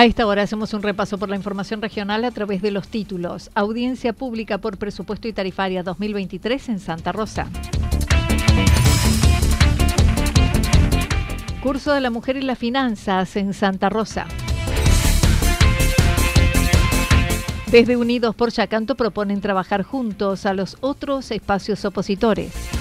A esta hora hacemos un repaso por la información regional a través de los títulos. Audiencia pública por presupuesto y tarifaria 2023 en Santa Rosa. Curso de la Mujer y las Finanzas en Santa Rosa. Desde Unidos por Yacanto proponen trabajar juntos a los otros espacios opositores.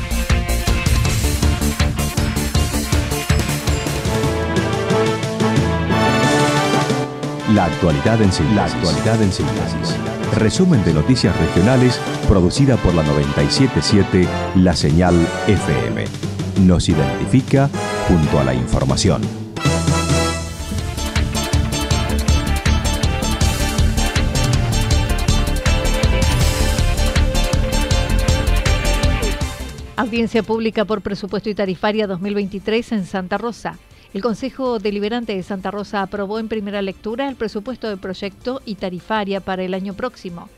La actualidad en síntesis. La actualidad en síntesis. Resumen de noticias regionales producida por la 977 La Señal FM. Nos identifica junto a la información. Audiencia pública por presupuesto y tarifaria 2023 en Santa Rosa. El Consejo Deliberante de Santa Rosa aprobó en primera lectura el presupuesto de proyecto y tarifaria para el año próximo.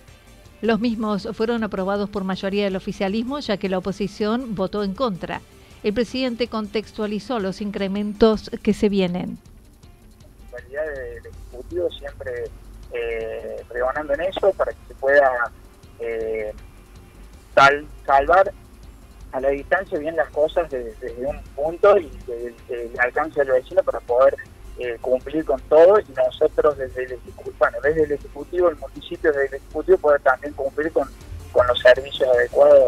Los mismos fueron aprobados por mayoría del oficialismo, ya que la oposición votó en contra. El presidente contextualizó los incrementos que se vienen. La realidad del Ejecutivo siempre eh, pregonando en eso para que se pueda eh, sal, salvar a la distancia bien las cosas desde, un punto y desde el alcance del vecino para poder eh, cumplir con todo y nosotros desde el bueno, desde el ejecutivo, el municipio desde el ejecutivo poder también cumplir con, con los servicios adecuados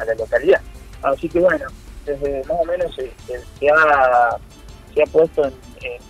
a, la localidad. Así que bueno, desde más o menos se, ha, se ha puesto en,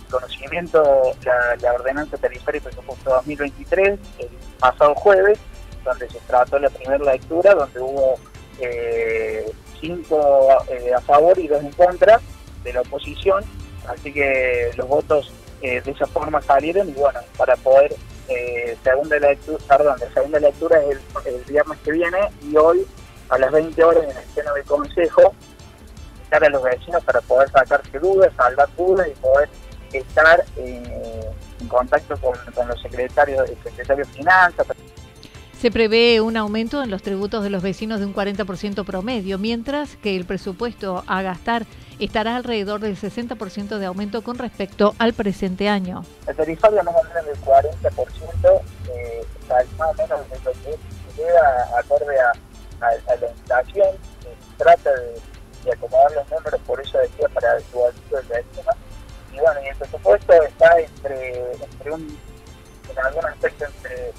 conocimiento la, la, ordenanza tarifaria y presupuesto 2023 el pasado jueves, donde se trató la primera lectura, donde hubo eh, cinco eh, a favor y dos en contra de la oposición, así que los votos eh, de esa forma salieron y bueno, para poder, eh, segunda lectura, perdón, la segunda lectura es el, viernes que viene y hoy a las 20 horas en el seno del Consejo, estar a los vecinos para poder sacarse dudas, salvar dudas y poder estar en contacto con, los secretarios, el secretario de Finanzas, se prevé un aumento en los tributos de los vecinos de un 40% promedio, mientras que el presupuesto a gastar estará alrededor del 60% de aumento con respecto al presente año. El tarifario más o menos del 40%, eh, más o menos de lo que llega acorde a, la inflación, se trata de, acomodar los números, por eso decía, para el bolsillo del vecino. Y bueno, y el presupuesto está entre, entre un, en algún aspecto entre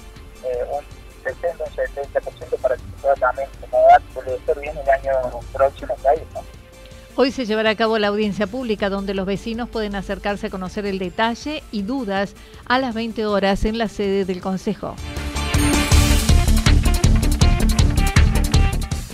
eh, un 60 un 70% para que pueda también bien el año próximo Hoy se llevará a cabo la audiencia pública donde los vecinos pueden acercarse a conocer el detalle y dudas a las 20 horas en la sede del Consejo.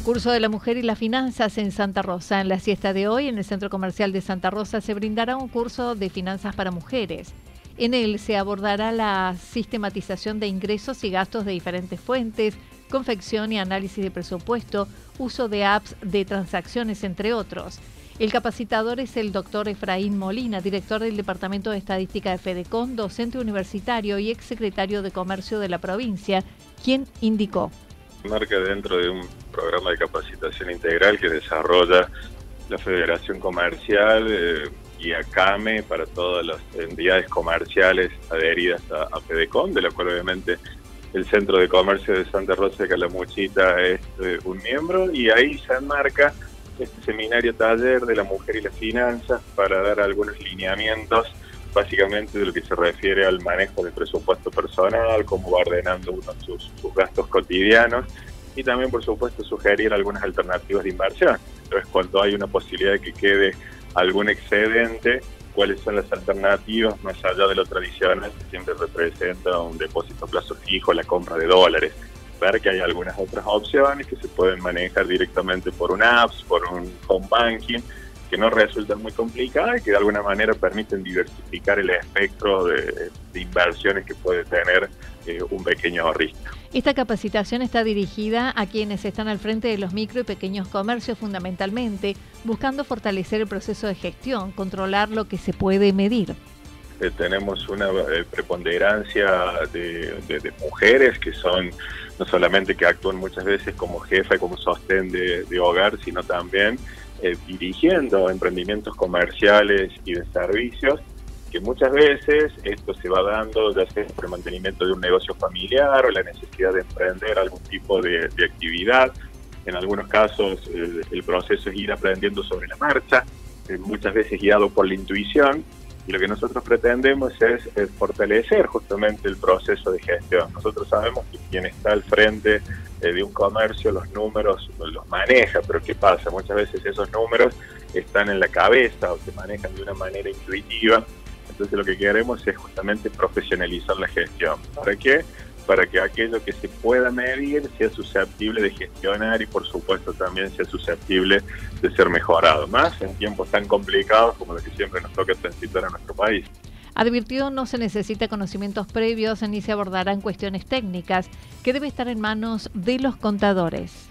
Curso de la Mujer y las Finanzas en Santa Rosa. En la siesta de hoy, en el Centro Comercial de Santa Rosa, se brindará un curso de finanzas para mujeres. En él se abordará la sistematización de ingresos y gastos de diferentes fuentes, confección y análisis de presupuesto, uso de apps de transacciones, entre otros. El capacitador es el doctor Efraín Molina, director del Departamento de Estadística de FEDECON, docente universitario y exsecretario de Comercio de la provincia, quien indicó. Marca dentro de un programa de capacitación integral que desarrolla la Federación Comercial eh, y ACAME para todas las entidades comerciales adheridas a, a FEDECOM, de la cual obviamente el Centro de Comercio de Santa Rosa de Calamuchita es eh, un miembro y ahí se enmarca este seminario taller de la mujer y las finanzas para dar algunos lineamientos básicamente de lo que se refiere al manejo del presupuesto personal, cómo va ordenando uno sus, sus gastos cotidianos y también por supuesto sugerir algunas alternativas de inversión. Entonces cuando hay una posibilidad de que quede algún excedente, cuáles son las alternativas más allá de lo tradicional que siempre representa un depósito a plazo fijo, la compra de dólares. Ver que hay algunas otras opciones que se pueden manejar directamente por un apps, por un home banking, que no resultan muy complicadas y que de alguna manera permiten diversificar el espectro de, inversiones que puede tener eh, un pequeño ahorrista. Esta capacitación está dirigida a quienes están al frente de los micro y pequeños comercios fundamentalmente, buscando fortalecer el proceso de gestión, controlar lo que se puede medir. Eh, tenemos una eh, preponderancia de, mujeres que son no solamente que actúan muchas veces como jefa y como sostén de hogar, sino también eh, dirigiendo emprendimientos comerciales y de servicios, que muchas veces esto se va dando ya sea por el mantenimiento de un negocio familiar o la necesidad de emprender algún tipo de, actividad. En algunos casos eh, el proceso es ir aprendiendo sobre la marcha, eh, muchas veces guiado por la intuición, y lo que nosotros pretendemos es, fortalecer justamente el proceso de gestión. Nosotros sabemos que quien está al frente eh, de un comercio los números los maneja, pero ¿qué pasa? Muchas veces esos números están en la cabeza o se manejan de una manera intuitiva. Entonces lo que queremos es justamente profesionalizar la gestión. ¿Para qué? Para que aquello que se pueda medir sea susceptible de gestionar y por supuesto también sea susceptible de ser mejorado, más en tiempos tan complicados como los que siempre nos toca transitar a nuestro país. Advirtió no se necesita conocimientos previos ni se abordarán cuestiones técnicas que debe estar en manos de los contadores.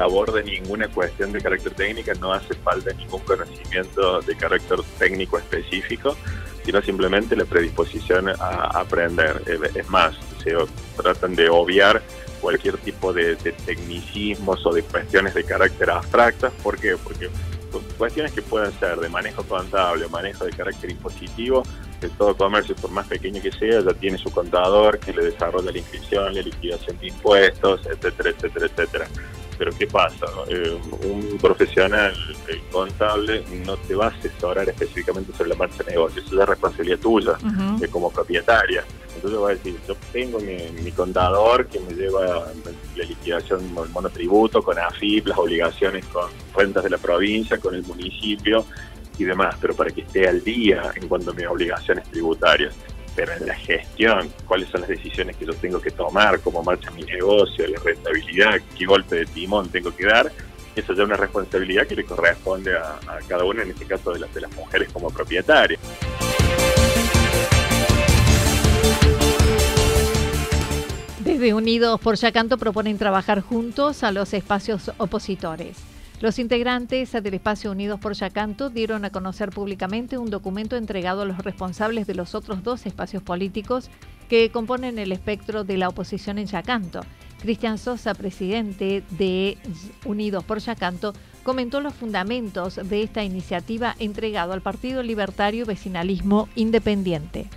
Aborde ninguna cuestión de carácter técnica, no hace falta ningún conocimiento de carácter técnico específico, sino simplemente la predisposición a aprender. Es más, se tratan de obviar cualquier tipo de, tecnicismos o de cuestiones de carácter abstractas. ¿Por qué? Porque cuestiones que pueden ser de manejo contable manejo de carácter impositivo, que todo comercio, por más pequeño que sea, ya tiene su contador que le desarrolla la inscripción, la liquidación de impuestos, etcétera, etcétera, etcétera. Pero ¿qué pasa? Eh, un profesional eh, contable no te va a asesorar específicamente sobre la marcha de negocio, eso es la responsabilidad tuya de como propietaria. Entonces va a decir, yo tengo mi, contador que me lleva la liquidación, monotributo, con AFIP, las obligaciones con cuentas de la provincia, con el municipio y demás, pero para que esté al día en cuanto a mis obligaciones tributarias pero en la gestión, cuáles son las decisiones que yo tengo que tomar, cómo marcha mi negocio, la rentabilidad, qué golpe de timón tengo que dar, eso ya es una responsabilidad que le corresponde a, cada una, en este caso de las, de las mujeres como propietarias. Desde Unidos por Yacanto proponen trabajar juntos a los espacios opositores. Los integrantes del espacio Unidos por Yacanto dieron a conocer públicamente un documento entregado a los responsables de los otros dos espacios políticos que componen el espectro de la oposición en Yacanto. Cristian Sosa, presidente de Unidos por Yacanto, comentó los fundamentos de esta iniciativa entregado al Partido Libertario Vecinalismo Independiente.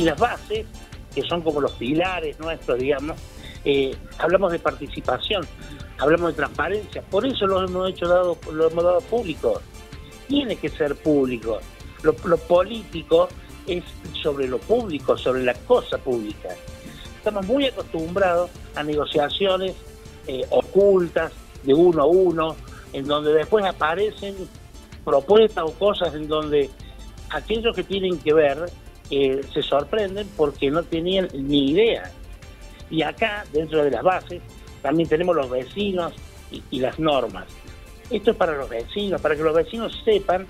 Y las bases, que son como los pilares nuestros, digamos, eh, hablamos de participación, hablamos de transparencia, por eso lo hemos hecho dado, lo hemos dado público. Tiene que ser público. Lo, político es sobre lo público, sobre la cosa pública. Estamos muy acostumbrados a negociaciones eh, ocultas, de uno a uno, en donde después aparecen propuestas o cosas en donde aquellos que tienen que ver eh, se sorprenden porque no tenían ni idea. Y acá, dentro de las bases, también tenemos los vecinos y, las normas. Esto es para los vecinos, para que los vecinos sepan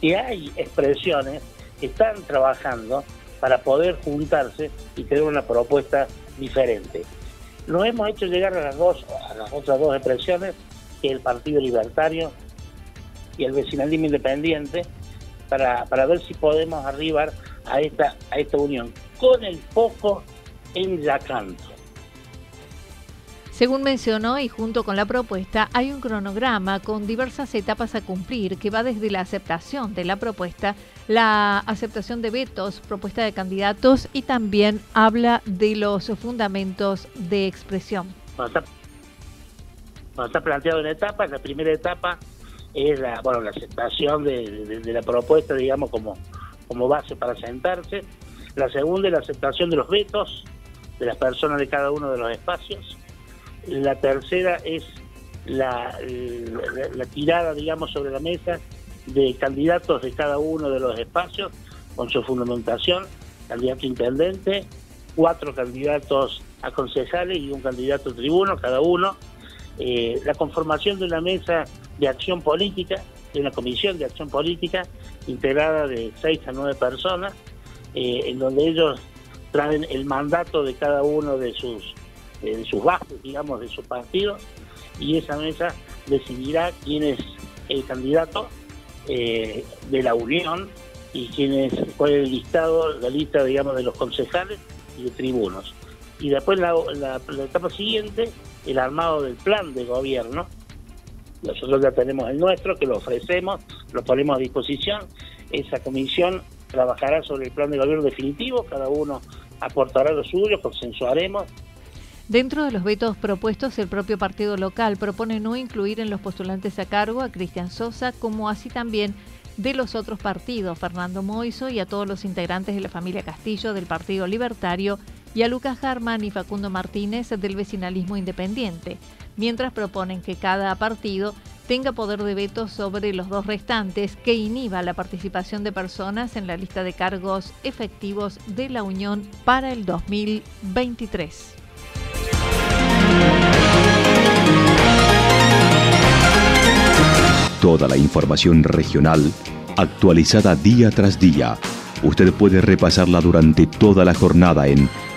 que hay expresiones que están trabajando para poder juntarse y tener una propuesta diferente. Lo hemos hecho llegar a las dos, a las otras dos expresiones, que el Partido Libertario y el vecinalismo independiente, para, para ver si podemos arribar a esta, a esta unión, con el foco en Yacanto. Según mencionó y junto con la propuesta hay un cronograma con diversas etapas a cumplir que va desde la aceptación de la propuesta, la aceptación de vetos, propuesta de candidatos y también habla de los fundamentos de expresión. Bueno, está, planteado en etapas. La primera etapa es la, bueno, la aceptación de, la propuesta, digamos, como, como base para sentarse. La segunda es la aceptación de los vetos de las personas de cada uno de los espacios la tercera es la, tirada, digamos, sobre la mesa de candidatos de cada uno de los espacios con su fundamentación, candidato intendente, cuatro candidatos a concejales y un candidato tribuno, cada uno. Eh, la conformación de una mesa de acción política, de una comisión de acción política integrada de seis a nueve personas, eh, en donde ellos traen el mandato de cada uno de sus eh, de sus bases, digamos, de su partido, y esa mesa decidirá quién es el candidato eh, de la Unión y quién es, cuál es el listado, la lista, digamos, de los concejales y de tribunos. Y después la, la, etapa siguiente, el armado del plan de gobierno. Nosotros ya tenemos el nuestro, que lo ofrecemos, lo ponemos a disposición. Esa comisión trabajará sobre el plan de gobierno definitivo, cada uno aportará lo suyo, consensuaremos Dentro de los vetos propuestos, el propio partido local propone no incluir en los postulantes a cargo a Cristian Sosa, como así también de los otros partidos, Fernando Moiso y a todos los integrantes de la familia Castillo del Partido Libertario y a Lucas Harman y Facundo Martínez del vecinalismo independiente, mientras proponen que cada partido tenga poder de veto sobre los dos restantes que inhiba la participación de personas en la lista de cargos efectivos de la Unión para el 2023. Toda la información regional actualizada día tras día. Usted puede repasarla durante toda la jornada en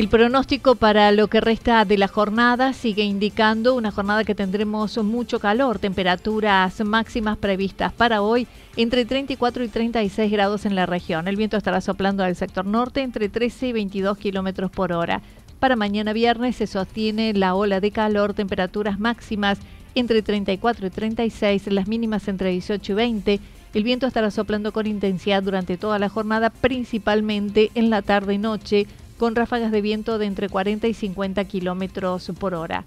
El pronóstico para lo que resta de la jornada sigue indicando una jornada que tendremos mucho calor, temperaturas máximas previstas para hoy entre 34 y 36 grados en la región. El viento estará soplando al sector norte entre 13 y 22 kilómetros por hora. Para mañana viernes se sostiene la ola de calor, temperaturas máximas entre 34 y 36, las mínimas entre 18 y 20. El viento estará soplando con intensidad durante toda la jornada, principalmente en la tarde y noche con ráfagas de viento de entre 40 y 50 kilómetros por hora.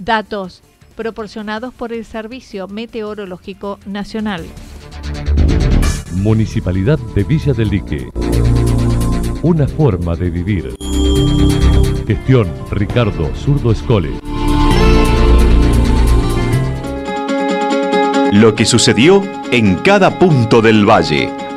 Datos proporcionados por el Servicio Meteorológico Nacional. Municipalidad de Villa del Lique. Una forma de vivir. Gestión Ricardo Zurdo Escole. Lo que sucedió en cada punto del valle.